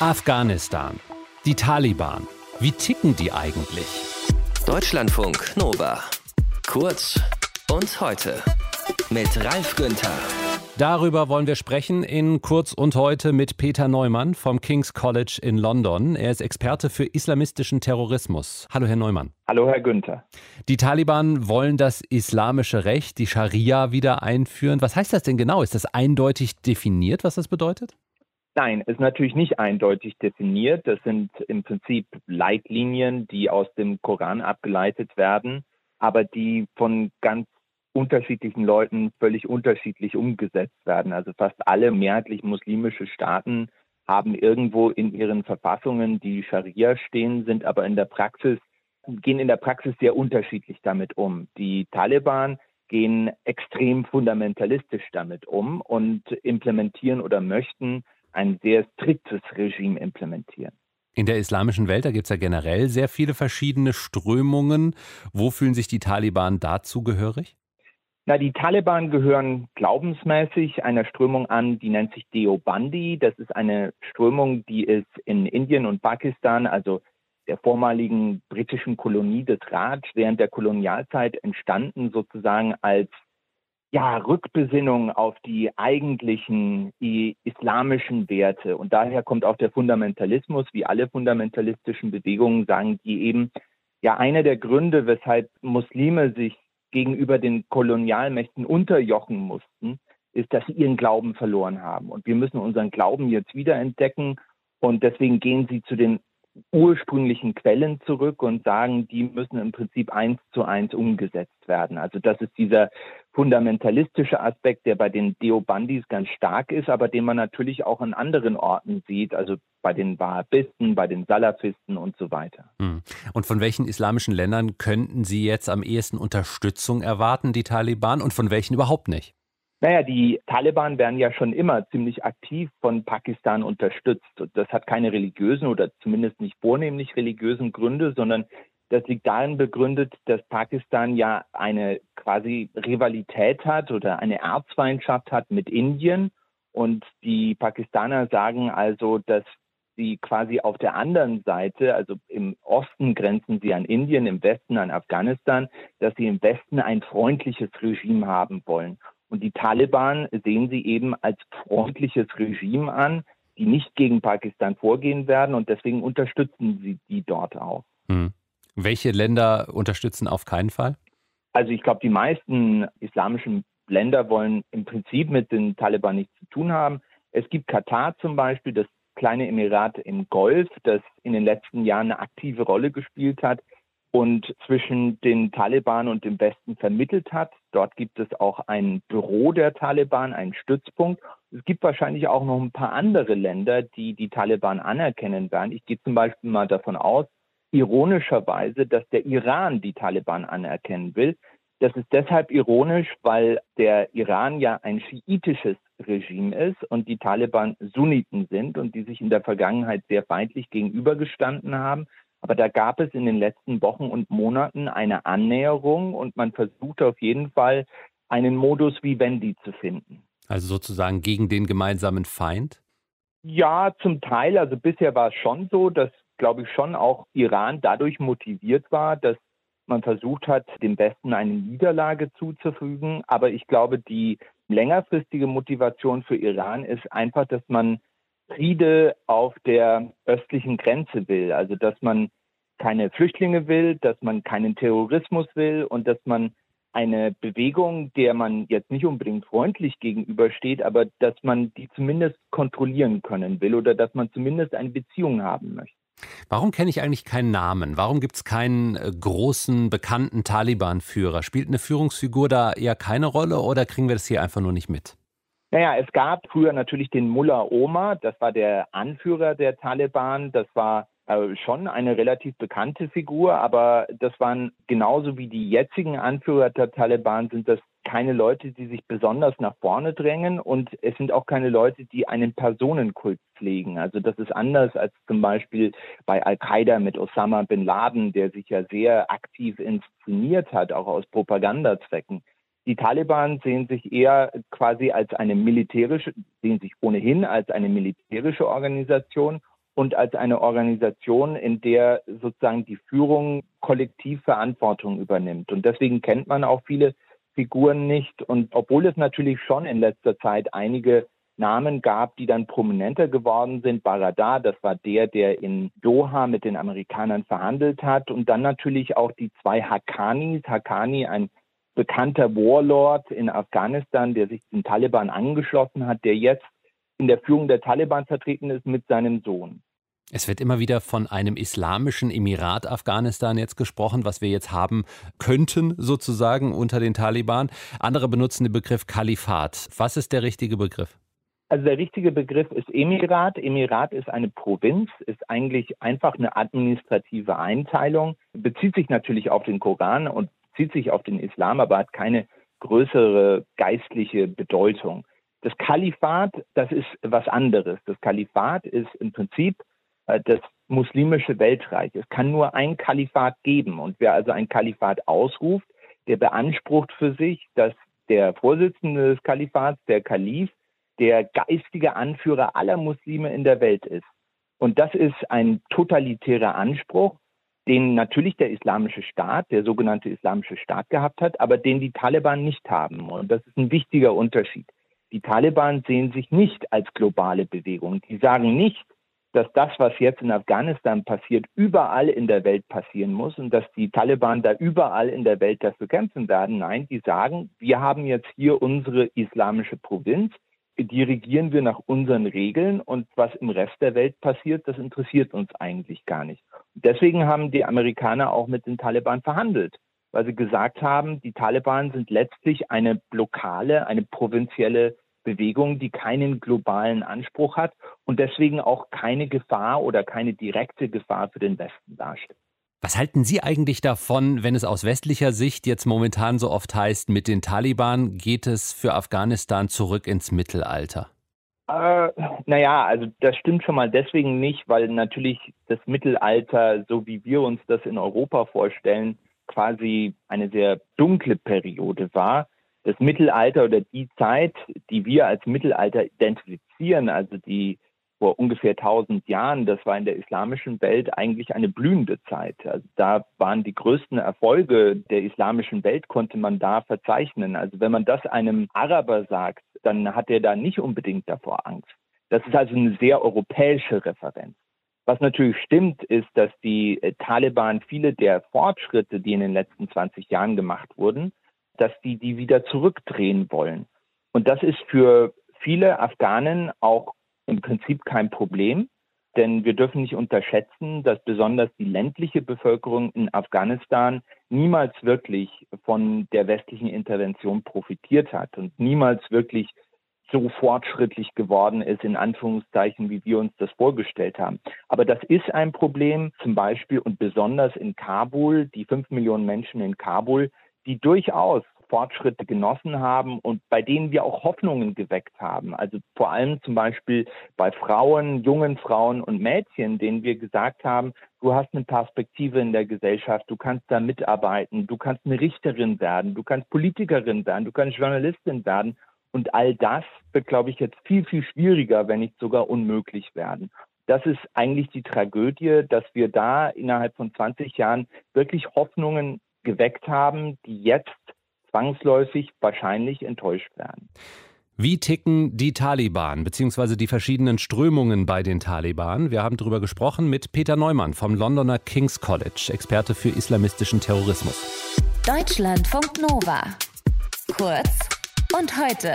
Afghanistan. Die Taliban. Wie ticken die eigentlich? Deutschlandfunk Nova. Kurz und heute. Mit Ralf Günther. Darüber wollen wir sprechen in Kurz und heute mit Peter Neumann vom King's College in London. Er ist Experte für islamistischen Terrorismus. Hallo, Herr Neumann. Hallo, Herr Günther. Die Taliban wollen das islamische Recht, die Scharia, wieder einführen. Was heißt das denn genau? Ist das eindeutig definiert, was das bedeutet? Nein, ist natürlich nicht eindeutig definiert. Das sind im Prinzip Leitlinien, die aus dem Koran abgeleitet werden, aber die von ganz unterschiedlichen Leuten völlig unterschiedlich umgesetzt werden. Also fast alle mehrheitlich muslimische Staaten haben irgendwo in ihren Verfassungen die Scharia stehen, sind aber in der Praxis, gehen in der Praxis sehr unterschiedlich damit um. Die Taliban gehen extrem fundamentalistisch damit um und implementieren oder möchten ein sehr striktes Regime implementieren. In der islamischen Welt, da gibt es ja generell sehr viele verschiedene Strömungen. Wo fühlen sich die Taliban dazu gehörig? Na, die Taliban gehören glaubensmäßig einer Strömung an, die nennt sich Deobandi. Das ist eine Strömung, die ist in Indien und Pakistan, also der vormaligen britischen Kolonie des Raj, während der Kolonialzeit entstanden, sozusagen als ja, Rückbesinnung auf die eigentlichen islamischen Werte. Und daher kommt auch der Fundamentalismus, wie alle fundamentalistischen Bewegungen sagen, die eben ja einer der Gründe, weshalb Muslime sich gegenüber den Kolonialmächten unterjochen mussten, ist, dass sie ihren Glauben verloren haben. Und wir müssen unseren Glauben jetzt wiederentdecken. Und deswegen gehen sie zu den ursprünglichen Quellen zurück und sagen, die müssen im Prinzip eins zu eins umgesetzt werden. Also das ist dieser fundamentalistische Aspekt, der bei den Deobandis ganz stark ist, aber den man natürlich auch an anderen Orten sieht, also bei den Wahhabisten, bei den Salafisten und so weiter. Hm. Und von welchen islamischen Ländern könnten Sie jetzt am ehesten Unterstützung erwarten, die Taliban, und von welchen überhaupt nicht? Naja, die Taliban werden ja schon immer ziemlich aktiv von Pakistan unterstützt. Und das hat keine religiösen oder zumindest nicht vornehmlich religiösen Gründe, sondern das liegt darin begründet, dass Pakistan ja eine quasi Rivalität hat oder eine Erzfeindschaft hat mit Indien. Und die Pakistaner sagen also, dass sie quasi auf der anderen Seite, also im Osten grenzen sie an Indien, im Westen an Afghanistan, dass sie im Westen ein freundliches Regime haben wollen. Und die Taliban sehen sie eben als freundliches Regime an, die nicht gegen Pakistan vorgehen werden und deswegen unterstützen sie die dort auch. Hm. Welche Länder unterstützen auf keinen Fall? Also ich glaube, die meisten islamischen Länder wollen im Prinzip mit den Taliban nichts zu tun haben. Es gibt Katar zum Beispiel, das kleine Emirat im Golf, das in den letzten Jahren eine aktive Rolle gespielt hat und zwischen den Taliban und dem Westen vermittelt hat. Dort gibt es auch ein Büro der Taliban, einen Stützpunkt. Es gibt wahrscheinlich auch noch ein paar andere Länder, die die Taliban anerkennen werden. Ich gehe zum Beispiel mal davon aus, ironischerweise, dass der Iran die Taliban anerkennen will. Das ist deshalb ironisch, weil der Iran ja ein schiitisches Regime ist und die Taliban Sunniten sind und die sich in der Vergangenheit sehr feindlich gegenübergestanden haben. Aber da gab es in den letzten Wochen und Monaten eine Annäherung und man versucht auf jeden Fall einen Modus Vivendi zu finden. Also sozusagen gegen den gemeinsamen Feind? Ja, zum Teil. Also bisher war es schon so, dass, glaube ich, schon auch Iran dadurch motiviert war, dass man versucht hat, dem Westen eine Niederlage zuzufügen. Aber ich glaube, die längerfristige Motivation für Iran ist einfach, dass man Friede auf der östlichen Grenze will. Also dass man keine Flüchtlinge will, dass man keinen Terrorismus will und dass man eine Bewegung, der man jetzt nicht unbedingt freundlich gegenübersteht, aber dass man die zumindest kontrollieren können will oder dass man zumindest eine Beziehung haben möchte. Warum kenne ich eigentlich keinen Namen? Warum gibt es keinen äh, großen, bekannten Taliban-Führer? Spielt eine Führungsfigur da eher keine Rolle oder kriegen wir das hier einfach nur nicht mit? Naja, es gab früher natürlich den Mullah Omar, das war der Anführer der Taliban, das war äh, schon eine relativ bekannte Figur, aber das waren genauso wie die jetzigen Anführer der Taliban sind das keine Leute, die sich besonders nach vorne drängen und es sind auch keine Leute, die einen Personenkult pflegen. Also das ist anders als zum Beispiel bei Al-Qaida mit Osama bin Laden, der sich ja sehr aktiv inszeniert hat, auch aus Propagandazwecken. Die Taliban sehen sich eher quasi als eine militärische, sehen sich ohnehin als eine militärische Organisation und als eine Organisation, in der sozusagen die Führung kollektiv Verantwortung übernimmt. Und deswegen kennt man auch viele Figuren nicht. Und obwohl es natürlich schon in letzter Zeit einige Namen gab, die dann prominenter geworden sind. Baradar, das war der, der in Doha mit den Amerikanern verhandelt hat. Und dann natürlich auch die zwei Hakanis. Hakani, ein bekannter Warlord in Afghanistan, der sich den Taliban angeschlossen hat, der jetzt in der Führung der Taliban vertreten ist mit seinem Sohn. Es wird immer wieder von einem islamischen Emirat Afghanistan jetzt gesprochen, was wir jetzt haben könnten, sozusagen unter den Taliban. Andere benutzen den Begriff Kalifat. Was ist der richtige Begriff? Also der richtige Begriff ist Emirat. Emirat ist eine Provinz, ist eigentlich einfach eine administrative Einteilung, bezieht sich natürlich auf den Koran und bezieht sich auf den Islam, aber hat keine größere geistliche Bedeutung. Das Kalifat, das ist was anderes. Das Kalifat ist im Prinzip äh, das muslimische Weltreich. Es kann nur ein Kalifat geben. Und wer also ein Kalifat ausruft, der beansprucht für sich, dass der Vorsitzende des Kalifats, der Kalif, der geistige Anführer aller Muslime in der Welt ist. Und das ist ein totalitärer Anspruch, den natürlich der islamische Staat, der sogenannte islamische Staat gehabt hat, aber den die Taliban nicht haben. Und das ist ein wichtiger Unterschied. Die Taliban sehen sich nicht als globale Bewegung. Die sagen nicht, dass das, was jetzt in Afghanistan passiert, überall in der Welt passieren muss und dass die Taliban da überall in der Welt dafür kämpfen werden. Nein, die sagen, wir haben jetzt hier unsere islamische Provinz, die regieren wir nach unseren Regeln und was im Rest der Welt passiert, das interessiert uns eigentlich gar nicht. Deswegen haben die Amerikaner auch mit den Taliban verhandelt, weil sie gesagt haben, die Taliban sind letztlich eine lokale, eine provinzielle Bewegung, die keinen globalen Anspruch hat und deswegen auch keine Gefahr oder keine direkte Gefahr für den Westen darstellt. Was halten Sie eigentlich davon, wenn es aus westlicher Sicht jetzt momentan so oft heißt, mit den Taliban geht es für Afghanistan zurück ins Mittelalter? Äh, naja, also das stimmt schon mal deswegen nicht, weil natürlich das Mittelalter, so wie wir uns das in Europa vorstellen, quasi eine sehr dunkle Periode war das Mittelalter oder die Zeit, die wir als Mittelalter identifizieren, also die vor ungefähr 1000 Jahren, das war in der islamischen Welt eigentlich eine blühende Zeit. Also da waren die größten Erfolge der islamischen Welt, konnte man da verzeichnen. Also wenn man das einem Araber sagt, dann hat er da nicht unbedingt davor Angst. Das ist also eine sehr europäische Referenz. Was natürlich stimmt, ist, dass die Taliban viele der Fortschritte, die in den letzten 20 Jahren gemacht wurden, dass die die wieder zurückdrehen wollen. Und das ist für viele Afghanen auch im Prinzip kein Problem, denn wir dürfen nicht unterschätzen, dass besonders die ländliche Bevölkerung in Afghanistan niemals wirklich von der westlichen Intervention profitiert hat und niemals wirklich so fortschrittlich geworden ist, in Anführungszeichen, wie wir uns das vorgestellt haben. Aber das ist ein Problem, zum Beispiel und besonders in Kabul, die fünf Millionen Menschen in Kabul, die durchaus Fortschritte genossen haben und bei denen wir auch Hoffnungen geweckt haben. Also vor allem zum Beispiel bei Frauen, jungen Frauen und Mädchen, denen wir gesagt haben, du hast eine Perspektive in der Gesellschaft, du kannst da mitarbeiten, du kannst eine Richterin werden, du kannst Politikerin werden, du kannst Journalistin werden. Und all das wird, glaube ich, jetzt viel, viel schwieriger, wenn nicht sogar unmöglich werden. Das ist eigentlich die Tragödie, dass wir da innerhalb von 20 Jahren wirklich Hoffnungen geweckt haben, die jetzt zwangsläufig wahrscheinlich enttäuscht werden. Wie ticken die Taliban bzw. die verschiedenen Strömungen bei den Taliban? Wir haben darüber gesprochen mit Peter Neumann vom Londoner King's College, Experte für islamistischen Terrorismus. Deutschlandfunk Nova. Kurz und heute.